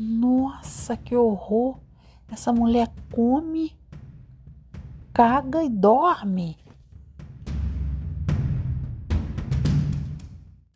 Nossa, que horror! Essa mulher come, caga e dorme.